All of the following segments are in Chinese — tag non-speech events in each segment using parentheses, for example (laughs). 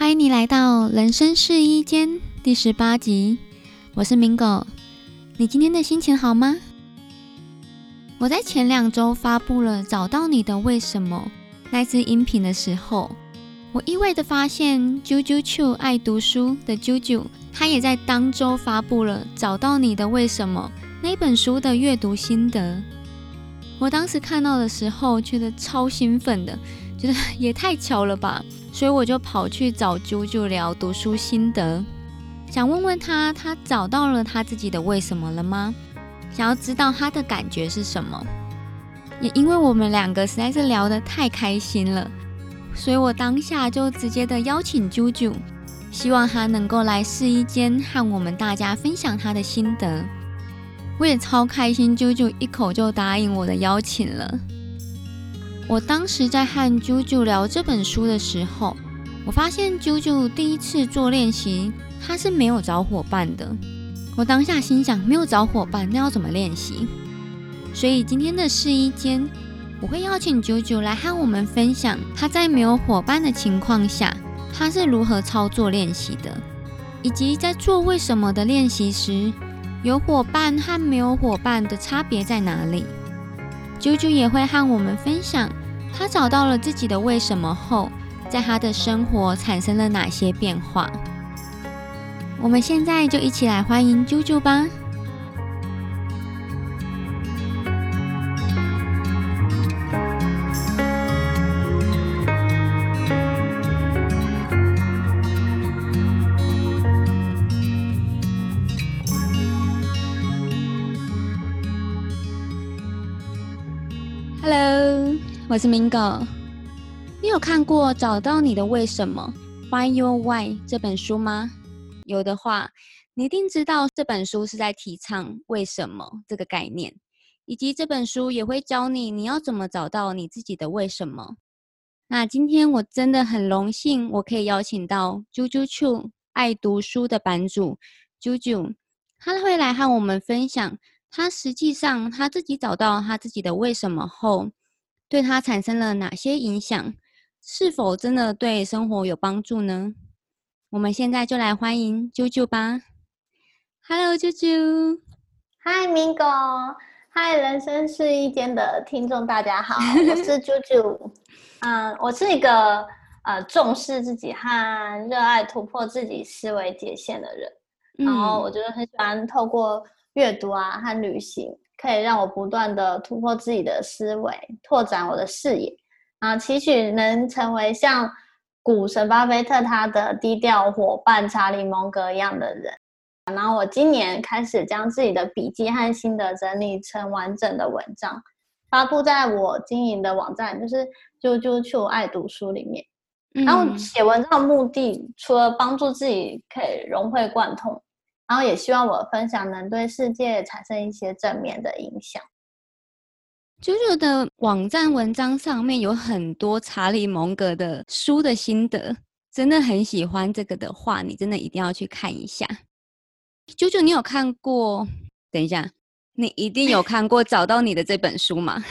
欢迎你来到人生试衣间第十八集，我是明狗。你今天的心情好吗？我在前两周发布了《找到你的为什么》那支音频的时候，我意外的发现啾啾啾爱读书的啾啾，他也在当周发布了《找到你的为什么》那本书的阅读心得。我当时看到的时候，觉得超兴奋的，觉得也太巧了吧。所以我就跑去找啾啾聊读书心得，想问问他，他找到了他自己的为什么了吗？想要知道他的感觉是什么？也因为我们两个实在是聊得太开心了，所以我当下就直接的邀请啾啾，希望他能够来试衣间和我们大家分享他的心得。我也超开心，啾啾一口就答应我的邀请了。我当时在和啾啾聊这本书的时候，我发现啾啾第一次做练习，他是没有找伙伴的。我当下心想，没有找伙伴，那要怎么练习？所以今天的试衣间，我会邀请九九来和我们分享他在没有伙伴的情况下，他是如何操作练习的，以及在做为什么的练习时，有伙伴和没有伙伴的差别在哪里？九九也会和我们分享。他找到了自己的为什么后，在他的生活产生了哪些变化？我们现在就一起来欢迎啾啾吧。是明哥，你有看过《找到你的为什么》（Find Your Why） 这本书吗？有的话，你一定知道这本书是在提倡“为什么”这个概念，以及这本书也会教你你要怎么找到你自己的为什么。那今天我真的很荣幸，我可以邀请到啾啾啾爱读书的版主啾啾，他会来和我们分享他实际上他自己找到他自己的为什么后。对他产生了哪些影响？是否真的对生活有帮助呢？我们现在就来欢迎啾啾吧。Hello，啾啾。Hi，明哥。Hi，人生试衣间的听众，大家好，我是啾啾。嗯，我是一个呃重视自己和热爱突破自己思维界限的人。然后，我觉得很喜欢透过阅读啊和旅行。可以让我不断的突破自己的思维，拓展我的视野，啊，期许能成为像股神巴菲特他的低调伙伴查理蒙格一样的人。然后我今年开始将自己的笔记和心得整理成完整的文章，发布在我经营的网站，就是啾啾啾爱读书里面。然后写文章的目的，除了帮助自己可以融会贯通。然后也希望我分享能对世界产生一些正面的影响。九九的网站文章上面有很多查理蒙格的书的心得，真的很喜欢这个的话，你真的一定要去看一下。九九，你有看过？等一下，你一定有看过《找到你的》这本书吗？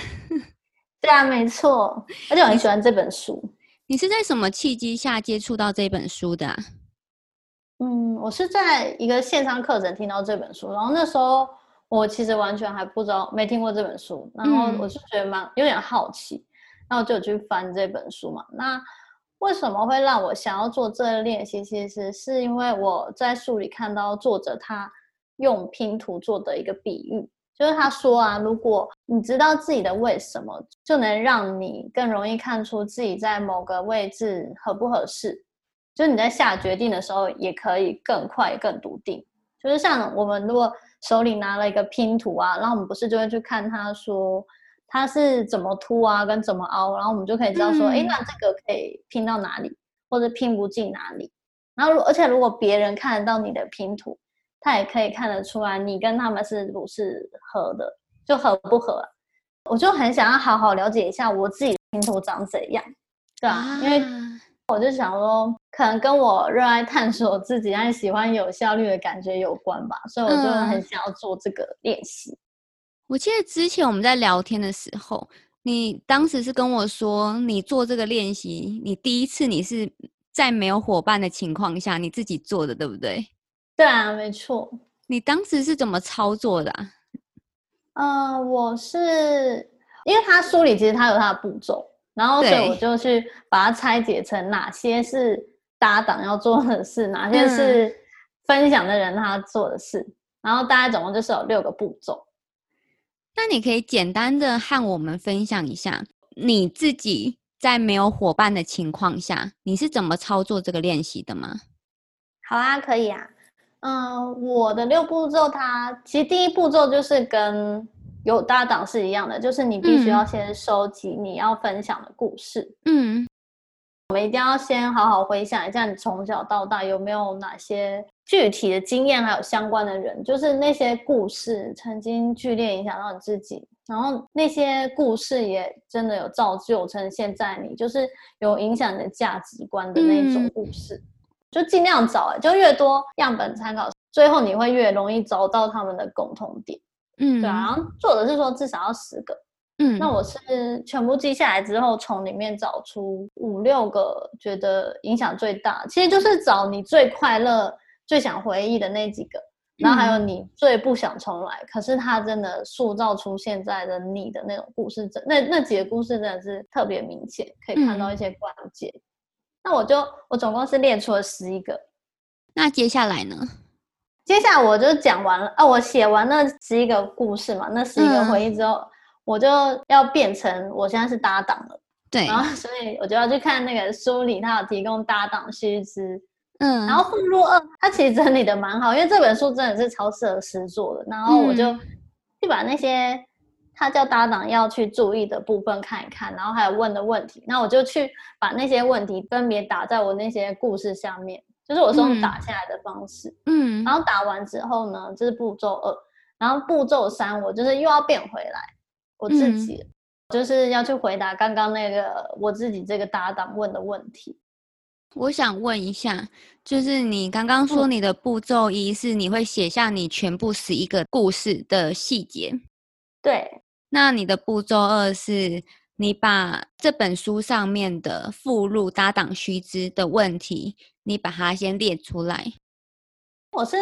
(laughs) 对啊，没错，而且我很喜欢这本书。你是在什么契机下接触到这本书的？嗯，我是在一个线上课程听到这本书，然后那时候我其实完全还不知道，没听过这本书，然后我就觉得蛮有点好奇，然后就去翻这本书嘛。那为什么会让我想要做这个练习？其实是因为我在书里看到作者他用拼图做的一个比喻，就是他说啊，如果你知道自己的为什么，就能让你更容易看出自己在某个位置合不合适。就是你在下决定的时候，也可以更快、更笃定。就是像我们如果手里拿了一个拼图啊，然后我们不是就会去看它，说它是怎么凸啊，跟怎么凹，然后我们就可以知道说，哎，那这个可以拼到哪里，或者拼不进哪里。然后，而且如果别人看得到你的拼图，他也可以看得出来你跟他们是不是合的，就合不合。我就很想要好好了解一下我自己的拼图长怎样，对吧？因为。我就想说，可能跟我热爱探索自己、爱喜欢有效率的感觉有关吧，所以我就很想要做这个练习。我记得之前我们在聊天的时候，你当时是跟我说，你做这个练习，你第一次你是在没有伙伴的情况下你自己做的，对不对？对啊，没错。你当时是怎么操作的？嗯，我是因为他书里其实他有他的步骤，然后所以我就去把它拆解成哪些是搭档要做的事，哪些是分享的人他做的事，然后大概总共就是有六个步骤。那你可以简单的和我们分享一下你自己在没有伙伴的情况下，你是怎么操作这个练习的吗？好啊，可以啊。嗯，我的六步骤，它其实第一步骤就是跟有搭档是一样的，就是你必须要先收集你要分享的故事。嗯，我们一定要先好好回想一下，你从小到大有没有哪些具体的经验，还有相关的人，就是那些故事曾经剧烈影响到你自己，然后那些故事也真的有造就成现在你，就是有影响你的价值观的那种故事。就尽量找，就越多样本参考，最后你会越容易找到他们的共同点。嗯，对啊。然后作者是说至少要十个，嗯，那我是全部记下来之后，从里面找出五六个觉得影响最大，其实就是找你最快乐、最想回忆的那几个，然后还有你最不想重来，可是他真的塑造出现在的你的那种故事，真那那几个故事真的是特别明显，可以看到一些关键。那我就我总共是列出了十一个，那接下来呢？接下来我就讲完了啊，我写完那十一个故事嘛，那十一个回忆之后，我就要变成我现在是搭档了。对，然后所以我就要去看那个书里，他有提供搭档须知。嗯，然后附录二，他其实整理的蛮好，因为这本书真的是超适合诗作的。然后我就去把那些。他叫搭档要去注意的部分看一看，然后还有问的问题，那我就去把那些问题分别打在我那些故事下面，就是我是用打下来的方式，嗯，然后打完之后呢，这是步骤二，然后步骤三我就是又要变回来，我自己就是要去回答刚刚那个我自己这个搭档问的问题。我想问一下，就是你刚刚说你的步骤一是你会写下你全部十一个故事的细节，对。那你的步骤二是，你把这本书上面的附录搭档须知的问题，你把它先列出来。我是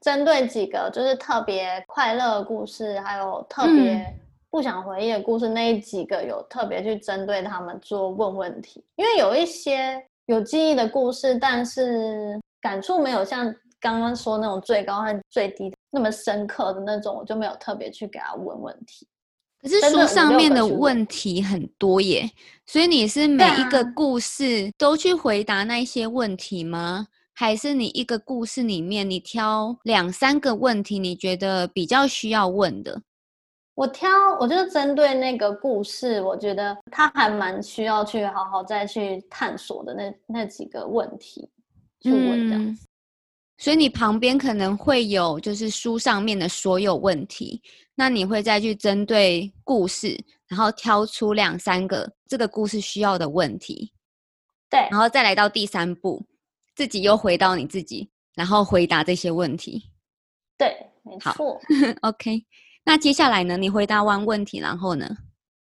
针对几个就是特别快乐的故事，还有特别不想回忆的故事那几个，有特别去针对他们做问问题。因为有一些有记忆的故事，但是感触没有像刚刚说那种最高和最低那么深刻的那种，我就没有特别去给他问问题。可是书上面的问题很多耶，所以你是每一个故事都去回答那些问题吗？还是你一个故事里面你挑两三个问题，你觉得比较需要问的？我挑，我就是针对那个故事，我觉得他还蛮需要去好好再去探索的那那几个问题去问这样子。所以你旁边可能会有就是书上面的所有问题。那你会再去针对故事，然后挑出两三个这个故事需要的问题，对，然后再来到第三步，自己又回到你自己，然后回答这些问题。对，没错。(laughs) OK，那接下来呢？你回答完问题，然后呢？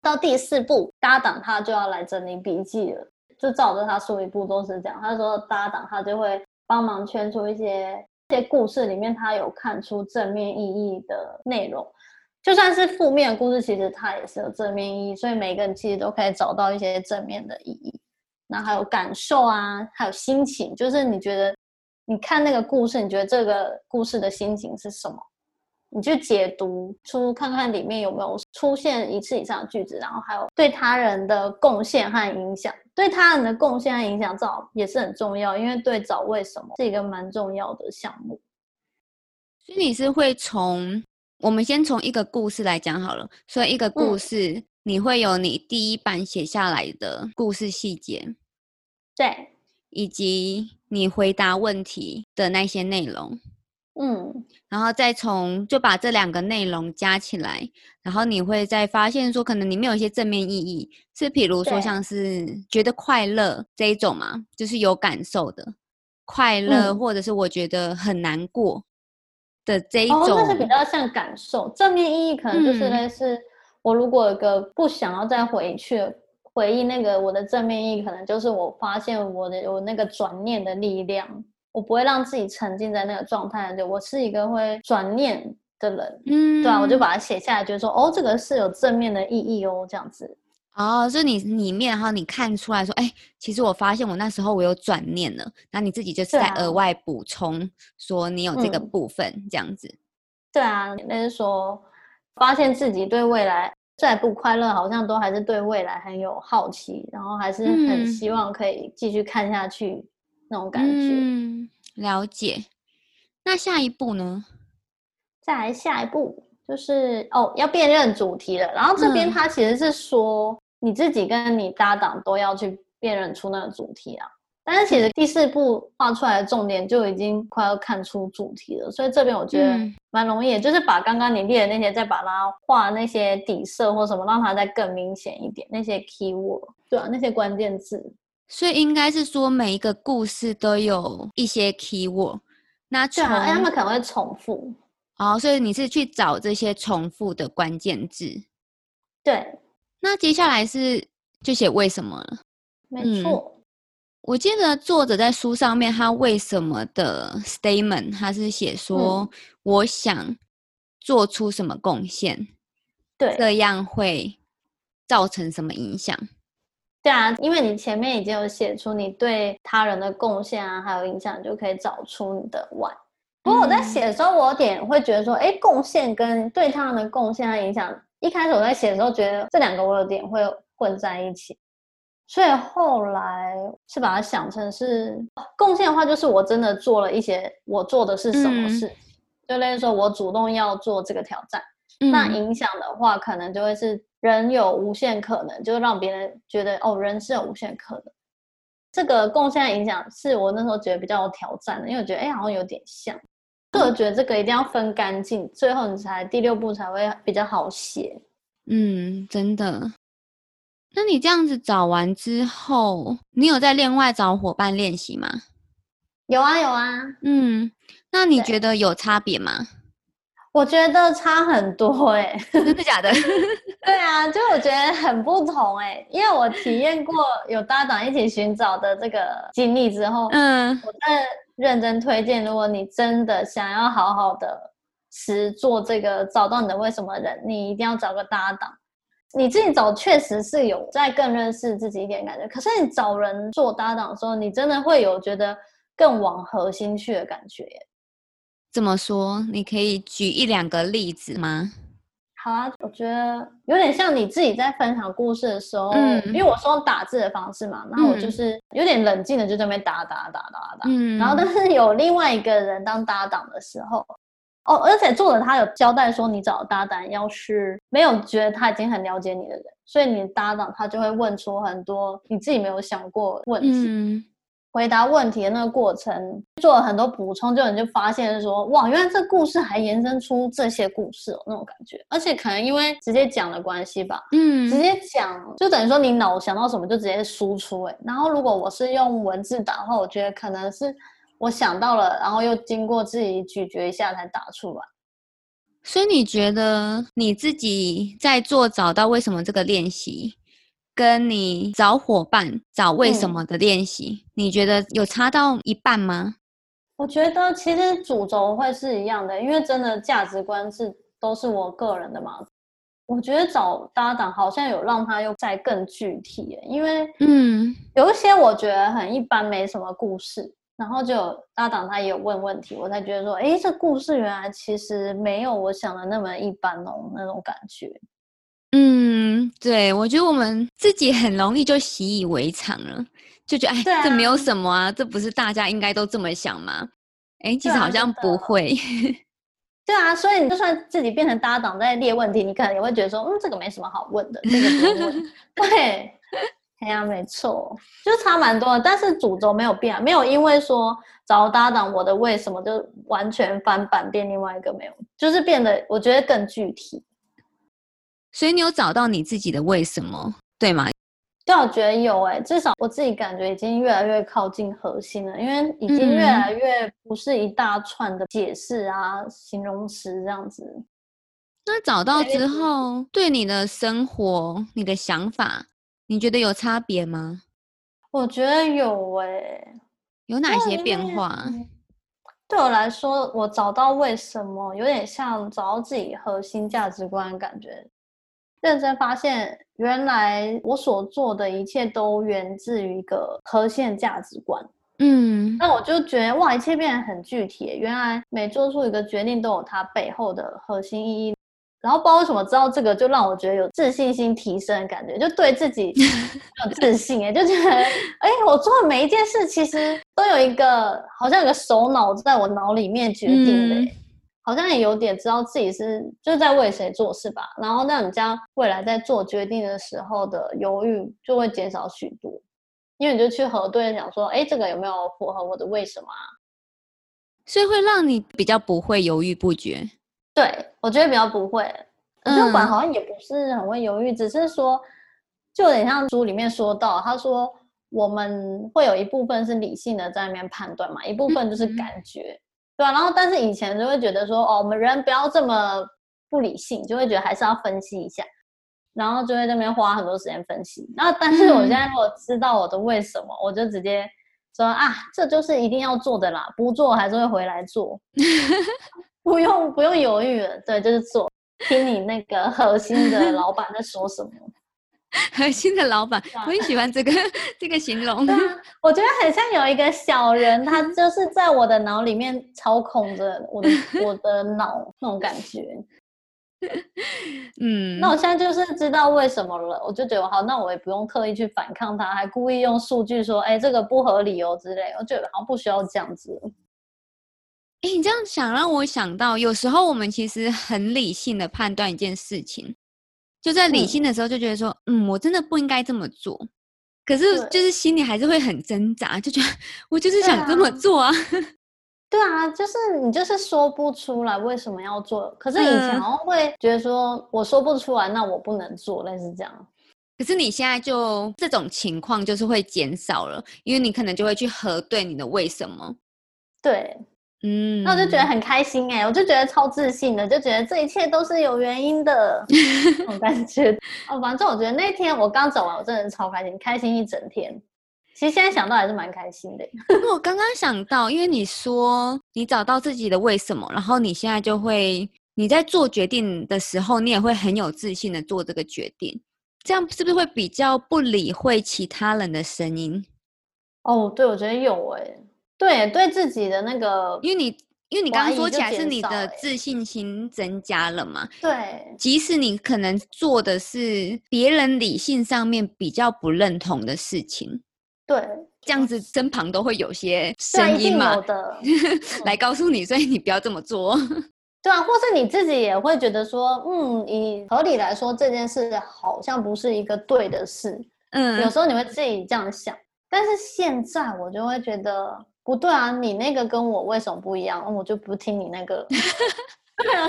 到第四步，搭档他就要来整理笔记了，就照着他说一步都是这样。他说搭档他就会帮忙圈出一些这些故事里面他有看出正面意义的内容。就算是负面的故事，其实它也是有正面意义，所以每个人其实都可以找到一些正面的意义。那还有感受啊，还有心情，就是你觉得你看那个故事，你觉得这个故事的心情是什么？你去解读出看看里面有没有出现一次以上的句子，然后还有对他人的贡献和影响。对他人的贡献和影响找也是很重要，因为对找为什么是一个蛮重要的项目。所以你是会从。我们先从一个故事来讲好了，所以一个故事你会有你第一版写下来的故事细节，对，以及你回答问题的那些内容，嗯，然后再从就把这两个内容加起来，然后你会再发现说，可能里面有一些正面意义，是比如说像是觉得快乐这一种嘛，就是有感受的快乐，或者是我觉得很难过。的这一种，那是比较像感受，正面意义可能就是类似我如果有个不想要再回去回忆那个我的正面意义，可能就是我发现我的有那个转念的力量，我不会让自己沉浸在那个状态里。我是一个会转念的人，嗯，对啊，我就把它写下来，觉得说哦，这个是有正面的意义哦，这样子。哦，就你里面，哈你看出来说，哎，其实我发现我那时候我有转念了，那你自己就是在额外补充说你有这个部分这样子。对啊，那是说发现自己对未来再不快乐，好像都还是对未来很有好奇，然后还是很希望可以继续看下去那种感觉。嗯，了解。那下一步呢？再来下一步就是哦，要辨认主题了。然后这边他其实是说。你自己跟你搭档都要去辨认出那个主题啊，但是其实第四步画出来的重点就已经快要看出主题了，所以这边我觉得蛮容易，就是把刚刚你列的那些再把它画那些底色或什么，让它再更明显一点，那些 key word，对啊，那些关键字。所以应该是说每一个故事都有一些 key word，那对啊，他们可能会重复。哦，所以你是去找这些重复的关键字，对。那接下来是就写为什么了？没错，我记得作者在书上面他为什么的 statement，他是写说我想做出什么贡献，对，这样会造成什么影响？对啊，因为你前面已经有写出你对他人的贡献啊，还有影响，就可以找出你的 why。不过我在写的时候，我有点会觉得说，哎，贡献跟对他人的贡献和影响。一开始我在写的时候，觉得这两个我有点会混在一起，所以后来是把它想成是贡献的话，就是我真的做了一些我做的是什么事，就类似说我主动要做这个挑战。那影响的话，可能就会是人有无限可能，就是让别人觉得哦，人是有无限可能。这个贡献影响是我那时候觉得比较有挑战的，因为我觉得哎，好像有点像。所以我觉得这个一定要分干净，最后你才第六步才会比较好写。嗯，真的。那你这样子找完之后，你有在另外找伙伴练习吗？有啊，有啊。嗯，那你觉得有差别吗？我觉得差很多哎，真的假的？(laughs) 对啊，就我觉得很不同哎，因为我体验过有搭档一起寻找的这个经历之后，嗯，我在。认真推荐，如果你真的想要好好的实做这个，找到你的为什么人，你一定要找个搭档。你自己找确实是有在更认识自己一点感觉，可是你找人做搭档的时候，你真的会有觉得更往核心去的感觉。怎么说？你可以举一两个例子吗？好啊，我觉得有点像你自己在分享故事的时候，因为我是用打字的方式嘛，那我就是有点冷静的就在那边打打打打打，然后但是有另外一个人当搭档的时候，哦，而且作者他有交代说，你找搭档要是没有觉得他已经很了解你的人，所以你搭档他就会问出很多你自己没有想过问题。回答问题的那个过程，做了很多补充，就你就发现说，哇，原来这故事还延伸出这些故事哦，那种感觉。而且可能因为直接讲的关系吧，嗯，直接讲就等于说你脑想到什么就直接输出，哎，然后如果我是用文字打的话，我觉得可能是我想到了，然后又经过自己咀嚼一下才打出来。所以你觉得你自己在做找到为什么这个练习？跟你找伙伴、找为什么的练习，你觉得有差到一半吗？我觉得其实主轴会是一样的，因为真的价值观是都是我个人的嘛。我觉得找搭档好像有让他又再更具体，因为嗯，有一些我觉得很一般，没什么故事，然后就有搭档他也有问问题，我才觉得说，哎，这故事原来其实没有我想的那么一般哦，那种感觉。嗯，对，我觉得我们自己很容易就习以为常了，就觉得哎，这没有什么啊，这不是大家应该都这么想吗？哎，其实好像不会。(laughs) 对啊，所以你就算自己变成搭档在列问题，你可能也会觉得说，嗯，这个没什么好问的，这个不问。(laughs) 对，哎呀，没错，就差蛮多的，但是主轴没有变，没有因为说找搭档，我的为什么就完全翻版变另外一个没有，就是变得我觉得更具体。所以你有找到你自己的为什么，对吗？对，我觉得有诶，至少我自己感觉已经越来越靠近核心了，因为已经越来越不是一大串的解释啊、形容词这样子。那找到之后，对你的生活、你的想法你觉得有差别吗？我觉得有诶，有哪些变化？对我来说，我找到为什么，有点像找到自己核心价值观的感觉。认真发现，原来我所做的一切都源自于一个核心价值观。嗯，那我就觉得哇，一切变得很具体。原来每做出一个决定都有它背后的核心意义。然后不知道为什么知道这个，就让我觉得有自信心提升的感觉，就对自己 (laughs) 有自信哎，就觉得哎，我做的每一件事其实都有一个好像有个首脑在我脑里面决定的，好像也有点知道自己是就是在为谁做事吧。然后让你将未来在做决定的时候的犹豫就会减少许多，因为你就去核对，想说哎，这个有没有符合我的为什么？所以会让你比较不会犹豫不决。对，我觉得比较不会，就管好像也不是很会犹豫，只是说，就有点像书里面说到，他说我们会有一部分是理性的在那边判断嘛，一部分就是感觉，对啊。然后但是以前就会觉得说，哦，我们人不要这么不理性，就会觉得还是要分析一下，然后就会那边花很多时间分析。然后但是我现在如果知道我的为什么，我就直接说啊，这就是一定要做的啦，不做还是会回来做。(laughs) 不用不用犹豫了，对，就是做，听你那个核心的老板在说什么。(laughs) 核心的老板，我很喜欢这个这个形容。(laughs) 我觉得很像有一个小人，他就是在我的脑里面操控着我的我的脑那种感觉。(laughs) 嗯，那我现在就是知道为什么了，我就觉得好，那我也不用特意去反抗他，还故意用数据说，哎，这个不合理哦之类，我觉得好像不需要这样子。哎，你这样想让我想到，有时候我们其实很理性的判断一件事情，就在理性的时候就觉得说，嗯，我真的不应该这么做，可是就是心里还是会很挣扎，就觉得我就是想这么做啊。(laughs) 对啊，就是你就是说不出来为什么要做，可是以前好像会觉得说我说不出来，那我不能做，类似这样。可是你现在就这种情况就是会减少了，因为你可能就会去核对你的为什么。对。嗯，那我就觉得很开心哎，我就觉得超自信的，就觉得这一切都是有原因的，(laughs) 我感觉。哦，反正我觉得那天我刚走完，我真的是超开心，开心一整天。其实现在想到还是蛮开心的。我刚刚想到，因为你说你找到自己的为什么，然后你现在就会你在做决定的时候，你也会很有自信的做这个决定，这样是不是会比较不理会其他人的声音？哦，对，我觉得有哎。对，对自己的那个，因为你，因为你刚刚说起来是你的自信心增加了嘛？对，即使你可能做的是别人理性上面比较不认同的事情，对，这样子身旁都会有些声音嘛，的 (laughs) 来告诉你，所以你不要这么做。(laughs) 对啊，或是你自己也会觉得说，嗯，以合理来说，这件事好像不是一个对的事。嗯，有时候你会自己这样想，但是现在我就会觉得。不对啊，你那个跟我为什么不一样？我就不听你那个。(laughs) 对啊，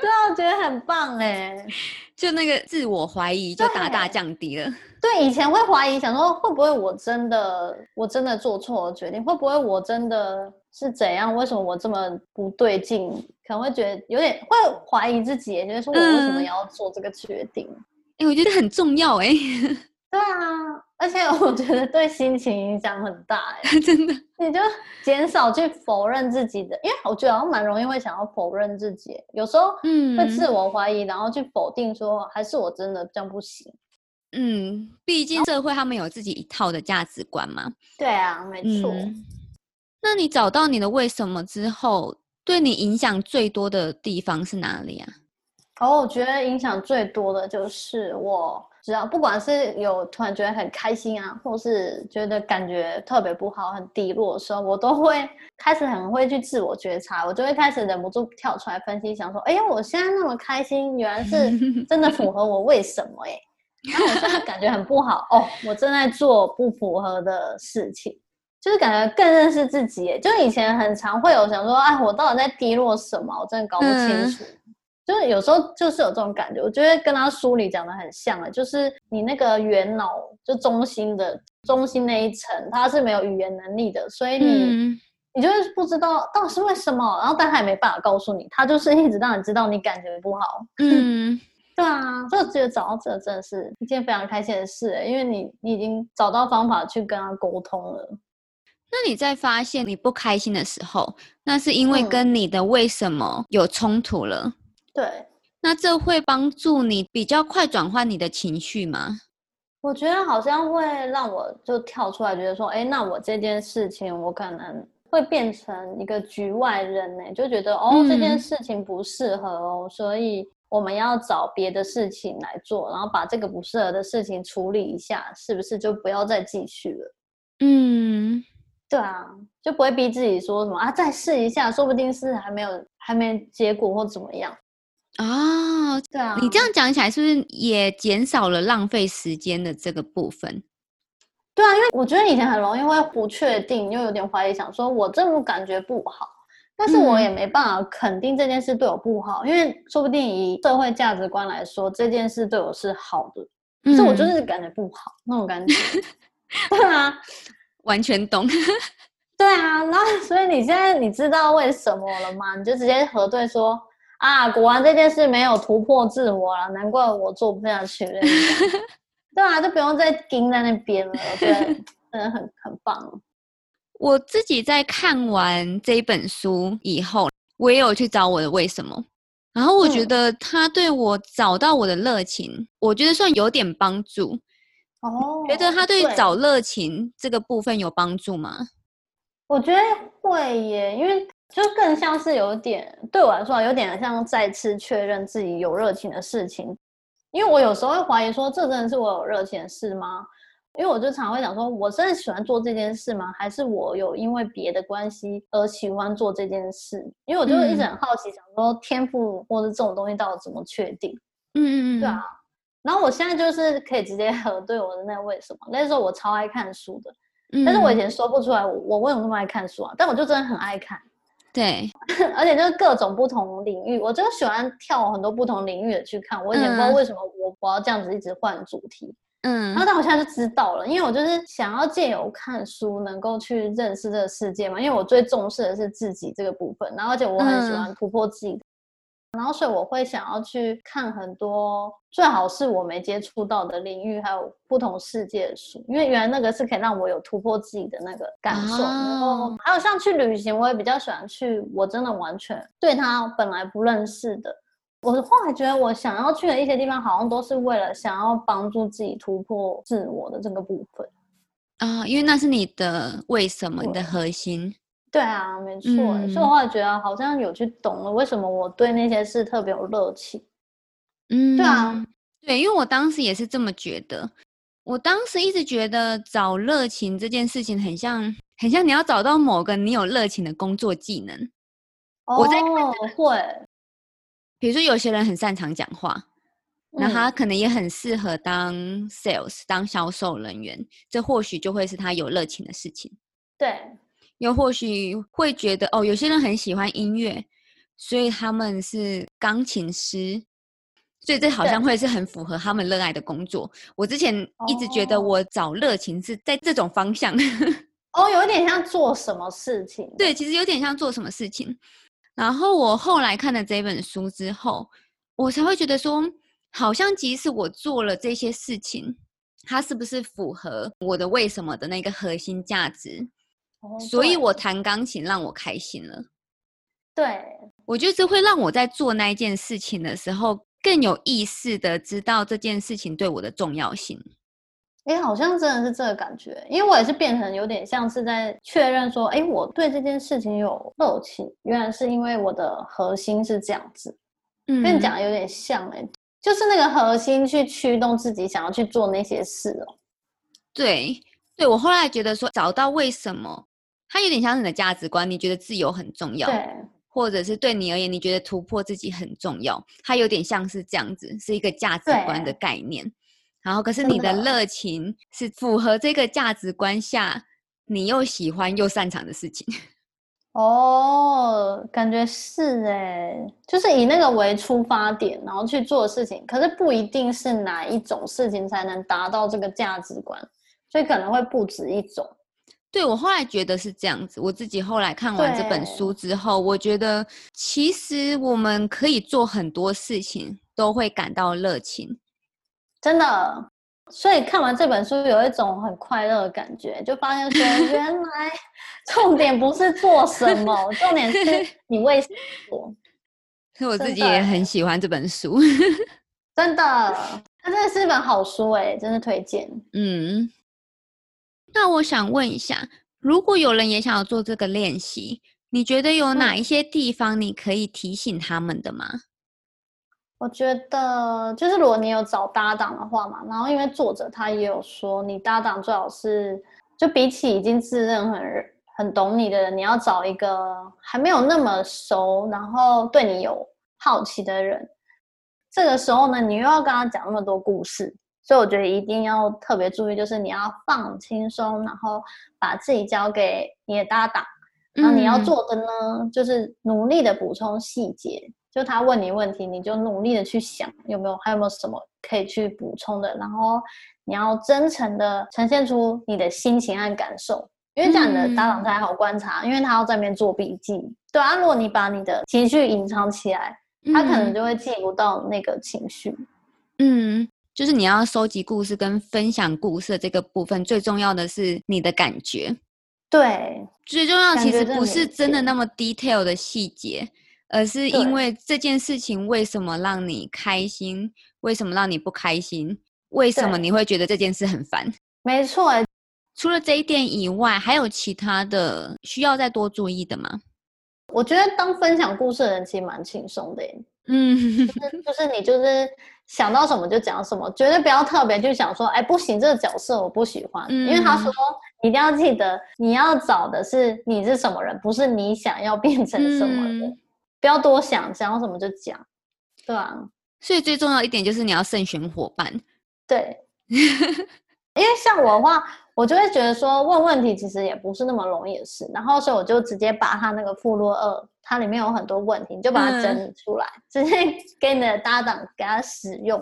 对啊，我觉得很棒哎，(laughs) 就那个自我怀疑就大大降低了。(laughs) 对，以前会怀疑，想说会不会我真的我真的做错了决定？会不会我真的是怎样？为什么我这么不对劲？可能会觉得有点会怀疑自己，觉得说我为什么要做这个决定？哎，我觉得很重要哎。对啊。而且我觉得对心情影响很大，哎，真的，你就减少去否认自己的，因为我觉得我蛮容易会想要否认自己，有时候嗯会自我怀疑，然后去否定说还是我真的这样不行。嗯，毕竟社会他们有自己一套的价值观嘛。对啊，没错。那你找到你的为什么之后，对你影响最多的地方是哪里啊？哦，我觉得影响最多的就是我。只要不管是有突然觉得很开心啊，或是觉得感觉特别不好、很低落的时候，我都会开始很会去自我觉察，我就会开始忍不住跳出来分析，想说：哎呀，我现在那么开心，原来是 (laughs) 真的符合我为什么？哎，然后我现在感觉很不好哦，我正在做不符合的事情，就是感觉更认识自己。就以前很常会有想说：哎，我到底在低落什么？我真的搞不清楚。就是有时候就是有这种感觉，我觉得跟他书里讲的很像啊，就是你那个元脑就中心的中心那一层，它是没有语言能力的，所以你你就是不知道到底是为什么，然后但他也没办法告诉你，他就是一直让你知道你感觉不好，嗯，(laughs) 对啊，就觉得找到这个真的是一件非常开心的事，因为你你已经找到方法去跟他沟通了。那你在发现你不开心的时候，那是因为跟你的为什么有冲突了？对，那这会帮助你比较快转换你的情绪吗？我觉得好像会让我就跳出来，觉得说，哎，那我这件事情我可能会变成一个局外人呢，就觉得哦，这件事情不适合哦，所以。我们要找别的事情来做，然后把这个不适合的事情处理一下，是不是就不要再继续了？嗯，对啊，就不会逼自己说什么啊，再试一下，说不定是还没有还没结果或怎么样啊？对啊，你这样讲起来是不是也减少了浪费时间的这个部分？对啊，因为我觉得以前很容易会不确定，又有点怀疑，想说我这种感觉不好。但是我也没办法肯定这件事对我不好，因为说不定以社会价值观来说，这件事对我是好的，可是我就是感觉不好那种感觉。对啊，(laughs) 完全懂。对啊，然后所以你现在你知道为什么了吗？你就直接核对说啊，果然这件事没有突破自我了，难怪我做不下去了。(laughs) 对啊，就不用再盯在那边了。对，(laughs) 真的很很棒。我自己在看完这本书以后，我也有去找我的为什么，然后我觉得他对我找到我的热情，我觉得算有点帮助。哦，觉得他对找热情这个部分有帮助吗？我觉得会耶，因为就更像是有点对我来说，有点像再次确认自己有热情的事情。因为我有时候会怀疑说，这真的是我有热情的事吗？因为我就常会想说，我真的喜欢做这件事吗？还是我有因为别的关系而喜欢做这件事？因为我就一直很好奇，想说天赋或者这种东西到底怎么确定？嗯嗯嗯，对啊。然后我现在就是可以直接核对我的那为什么。那时候我超爱看书的，但是我以前说不出来我我为什么那么爱看书啊？但我就真的很爱看。对，(laughs) 而且就是各种不同领域，我就喜欢跳很多不同领域的去看。我以前不知道为什么我我要这样子一直换主题。嗯，然后但我现在就知道了，因为我就是想要借由看书能够去认识这个世界嘛。因为我最重视的是自己这个部分，然后而且我很喜欢突破自己，然后所以我会想要去看很多最好是我没接触到的领域，还有不同世界的书，因为原来那个是可以让我有突破自己的那个感受。然后还有像去旅行，我也比较喜欢去我真的完全对他本来不认识的。我后来觉得，我想要去的一些地方，好像都是为了想要帮助自己突破自我的这个部分啊，因为那是你的为什么，你的核心。对啊，没错。所以我后来觉得，好像有去懂了为什么我对那些事特别有热情。嗯，对啊，对，因为我当时也是这么觉得。我当时一直觉得找热情这件事情，很像，很像你要找到某个你有热情的工作技能。我在看会。比如说，有些人很擅长讲话，那他可能也很适合当 sales，当销售人员，这或许就会是他有热情的事情。对，又或许会觉得，哦，有些人很喜欢音乐，所以他们是钢琴师，所以这好像会是很符合他们热爱的工作。我之前一直觉得，我找热情是在这种方向。(laughs) 哦，有点像做什么事情？对，其实有点像做什么事情。然后我后来看了这本书之后，我才会觉得说，好像即使我做了这些事情，它是不是符合我的为什么的那个核心价值？所以我弹钢琴让我开心了。对，我觉得这会让我在做那一件事情的时候更有意识的知道这件事情对我的重要性。哎，好像真的是这个感觉，因为我也是变成有点像是在确认说，哎，我对这件事情有热情，原来是因为我的核心是这样子，嗯，跟你讲的有点像，哎，就是那个核心去驱动自己想要去做那些事哦。对，对我后来觉得说，找到为什么，它有点像是你的价值观，你觉得自由很重要，对，或者是对你而言，你觉得突破自己很重要，它有点像是这样子，是一个价值观的概念。然后，可是你的热情是符合这个价值观下，你又喜欢又擅长的事情。(laughs) 哦，感觉是哎，就是以那个为出发点，然后去做事情。可是不一定是哪一种事情才能达到这个价值观，所以可能会不止一种。对我后来觉得是这样子，我自己后来看完这本书之后，我觉得其实我们可以做很多事情。都会感到热情。真的，所以看完这本书有一种很快乐的感觉，就发现说，(laughs) 原来重点不是做什么，重点是 (laughs) 你为什么做。所以我自己也很喜欢这本书，(laughs) 真的，它真的是一本好书哎，真的推荐。嗯，那我想问一下，如果有人也想要做这个练习，你觉得有哪一些地方你可以提醒他们的吗？我觉得就是如果你有找搭档的话嘛，然后因为作者他也有说，你搭档最好是就比起已经自认很。很懂你的人，你要找一个还没有那么熟，然后对你有好奇的人。这个时候呢，你又要跟他讲那么多故事，所以我觉得一定要特别注意，就是你要放轻松，然后把自己交给你的搭档。然后你要做的呢，就是努力的补充细节。就他问你问题，你就努力的去想有没有还有没有什么可以去补充的。然后你要真诚的呈现出你的心情和感受。因为这样的搭档才好观察，因为他要在那边做笔记。对啊，如果你把你的情绪隐藏起来，他可能就会记不到那个情绪。嗯，就是你要收集故事跟分享故事的这个部分，最重要的是你的感觉。对，最重要其实不是真的那么 detail 的细节，而是因为这件事情为什么让你开心，为什么让你不开心，为什么你会觉得这件事很烦？没错。除了这一点以外，还有其他的需要再多注意的吗？我觉得当分享故事的人其实蛮轻松的，嗯，就是就是你就是想到什么就讲什么，绝对不要特别去想说，哎，不行，这个角色我不喜欢，因为他说一定要记得你要找的是你是什么人，不是你想要变成什么人，不要多想，想要什么就讲，对啊。所以最重要一点就是你要慎选伙伴，对，(laughs) 因为像我的话。我就会觉得说问问题其实也不是那么容易的事，然后所以我就直接把他那个附录二，它里面有很多问题，你就把它整理出来，直接 (laughs) 给你的搭档给他使用。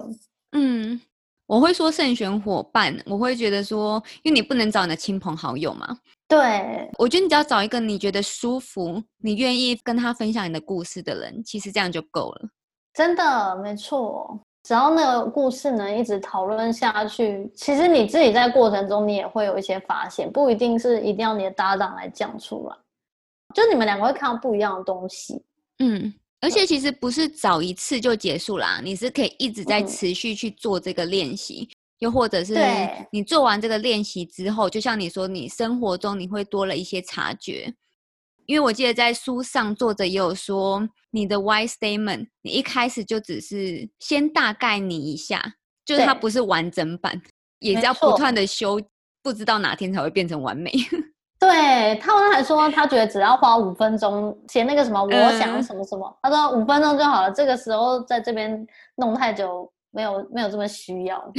嗯，我会说慎选伙伴，我会觉得说，因为你不能找你的亲朋好友嘛。对，我觉得你只要找一个你觉得舒服、你愿意跟他分享你的故事的人，其实这样就够了。真的，没错。只要那个故事能一直讨论下去，其实你自己在过程中你也会有一些发现，不一定是一定要你的搭档来讲出来，就你们两个会看到不一样的东西。嗯，而且其实不是找一次就结束啦，你是可以一直在持续去做这个练习，又或者是你做完这个练习之后，就像你说，你生活中你会多了一些察觉。因为我记得在书上作者也有说，你的 why statement，你一开始就只是先大概你一下，就是它不是完整版，也是要不断的修，不知道哪天才会变成完美。对他刚才说，他觉得只要花五分钟写那个什么，我想什么什么，他说五分钟就好了。这个时候在这边弄太久，没有没有这么需要。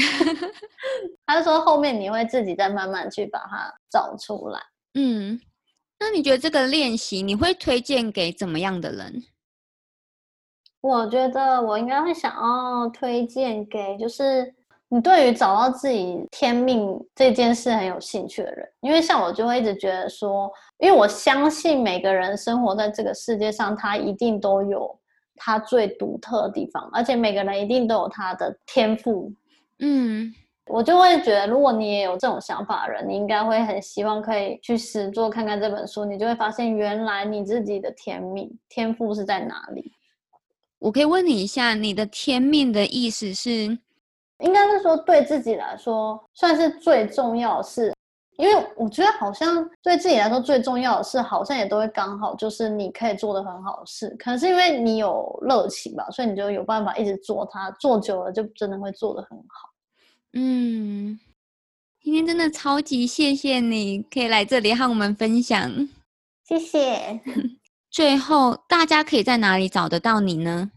(laughs) 他就说后面你会自己再慢慢去把它找出来。嗯。那你觉得这个练习你会推荐给怎么样的人？我觉得我应该会想要推荐给就是你对于找到自己天命这件事很有兴趣的人，因为像我就会一直觉得说，因为我相信每个人生活在这个世界上，他一定都有他最独特的地方，而且每个人一定都有他的天赋。嗯。我就会觉得，如果你也有这种想法的人，你应该会很希望可以去实做看看这本书，你就会发现原来你自己的天命天赋是在哪里。我可以问你一下，你的天命的意思是？应该是说对自己来说算是最重要的事，因为我觉得好像对自己来说最重要的事，好像也都会刚好就是你可以做的很好的事，可能是因为你有热情吧，所以你就有办法一直做它，做久了就真的会做的很好。嗯，今天真的超级谢谢你，可以来这里和我们分享。谢谢。(laughs) 最后，大家可以在哪里找得到你呢？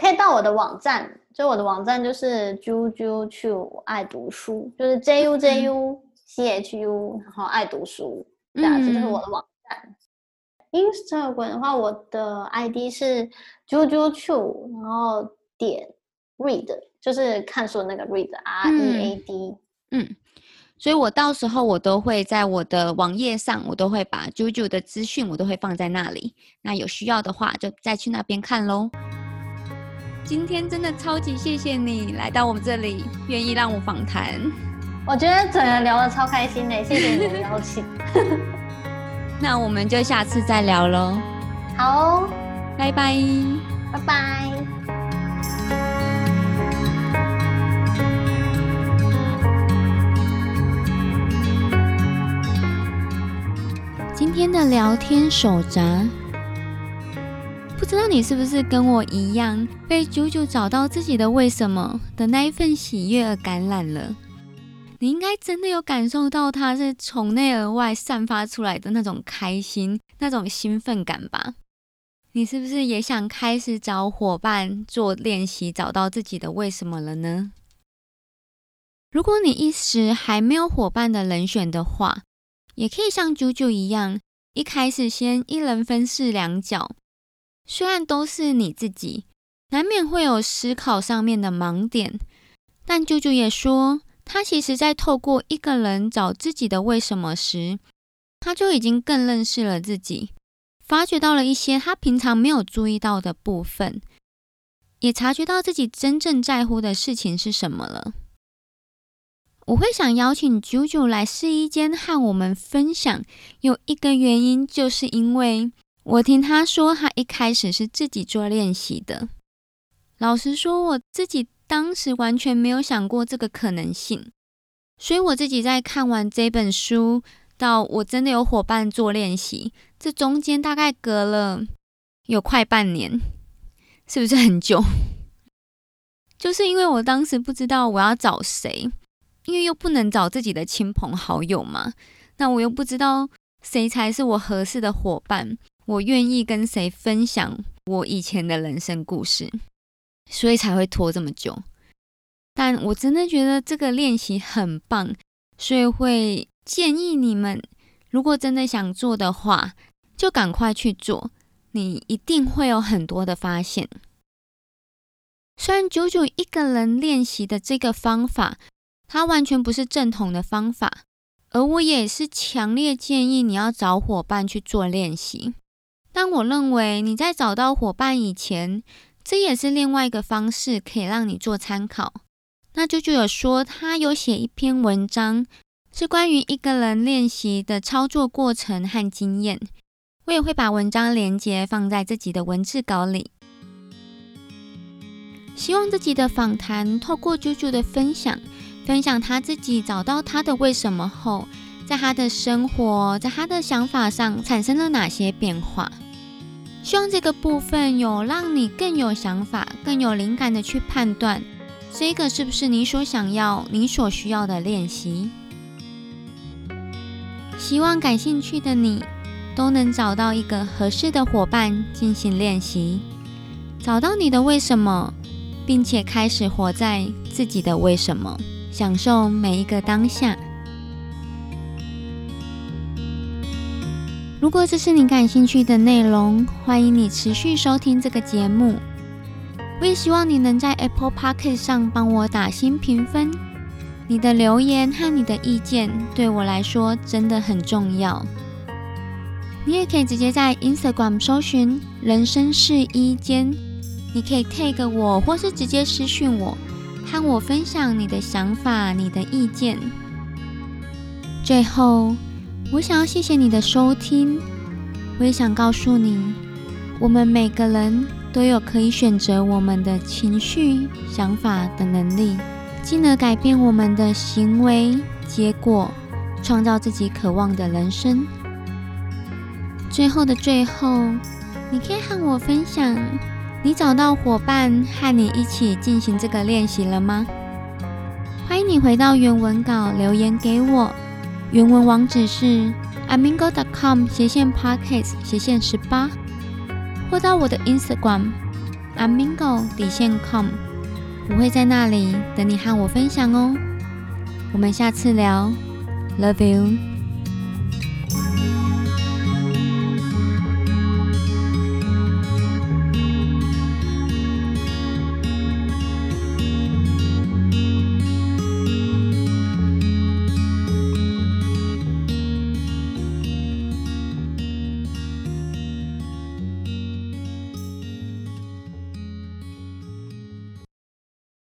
可以到我的网站，就我的网站就是 juju 爱读书，就是 j u j u c h u，然后爱读书，这样子就是我的网站。Instagram 的话，我的 ID 是 juju 然后点 read。就是看书的那个 read，R E A D，嗯，所以我到时候我都会在我的网页上，我都会把 JoJo 的资讯我都会放在那里，那有需要的话就再去那边看喽。今天真的超级谢谢你来到我们这里，愿意让我访谈。我觉得整个聊得超开心的，谢谢你的邀请。(laughs) 那我们就下次再聊喽。好，拜拜，拜拜。今天的聊天手札。不知道你是不是跟我一样，被九九找到自己的为什么的那一份喜悦而感染了？你应该真的有感受到它是从内而外散发出来的那种开心、那种兴奋感吧？你是不是也想开始找伙伴做练习，找到自己的为什么了呢？如果你一时还没有伙伴的人选的话，也可以像九九一样，一开始先一人分饰两角。虽然都是你自己，难免会有思考上面的盲点，但舅舅也说，他其实在透过一个人找自己的为什么时，他就已经更认识了自己，发觉到了一些他平常没有注意到的部分，也察觉到自己真正在乎的事情是什么了。我会想邀请九九来试衣间和我们分享，有一个原因，就是因为。我听他说，他一开始是自己做练习的。老实说，我自己当时完全没有想过这个可能性。所以我自己在看完这本书到我真的有伙伴做练习，这中间大概隔了有快半年，是不是很久？(laughs) 就是因为我当时不知道我要找谁，因为又不能找自己的亲朋好友嘛，那我又不知道谁才是我合适的伙伴。我愿意跟谁分享我以前的人生故事，所以才会拖这么久。但我真的觉得这个练习很棒，所以会建议你们，如果真的想做的话，就赶快去做，你一定会有很多的发现。虽然九九一个人练习的这个方法，它完全不是正统的方法，而我也是强烈建议你要找伙伴去做练习。但我认为你在找到伙伴以前，这也是另外一个方式，可以让你做参考。那舅舅有说，他有写一篇文章，是关于一个人练习的操作过程和经验。我也会把文章连接放在自己的文字稿里。希望自己的访谈透过舅舅的分享，分享他自己找到他的为什么后，在他的生活，在他的想法上产生了哪些变化。希望这个部分有让你更有想法、更有灵感的去判断，这个是不是你所想要、你所需要的练习。希望感兴趣的你都能找到一个合适的伙伴进行练习，找到你的为什么，并且开始活在自己的为什么，享受每一个当下。如果这是你感兴趣的内容，欢迎你持续收听这个节目。我也希望你能在 Apple p o c k e t 上帮我打新评分。你的留言和你的意见对我来说真的很重要。你也可以直接在 Instagram 搜寻“人生试衣间”，你可以 tag 我，或是直接私讯我，和我分享你的想法、你的意见。最后。我想要谢谢你的收听，我也想告诉你，我们每个人都有可以选择我们的情绪、想法的能力，进而改变我们的行为结果，创造自己渴望的人生。最后的最后，你可以和我分享，你找到伙伴和你一起进行这个练习了吗？欢迎你回到原文稿留言给我。原文网址是 amingo.com 斜线 podcast 斜线十八，或到我的 Instagram amingo 底线 com，我会在那里等你和我分享哦。我们下次聊，Love you。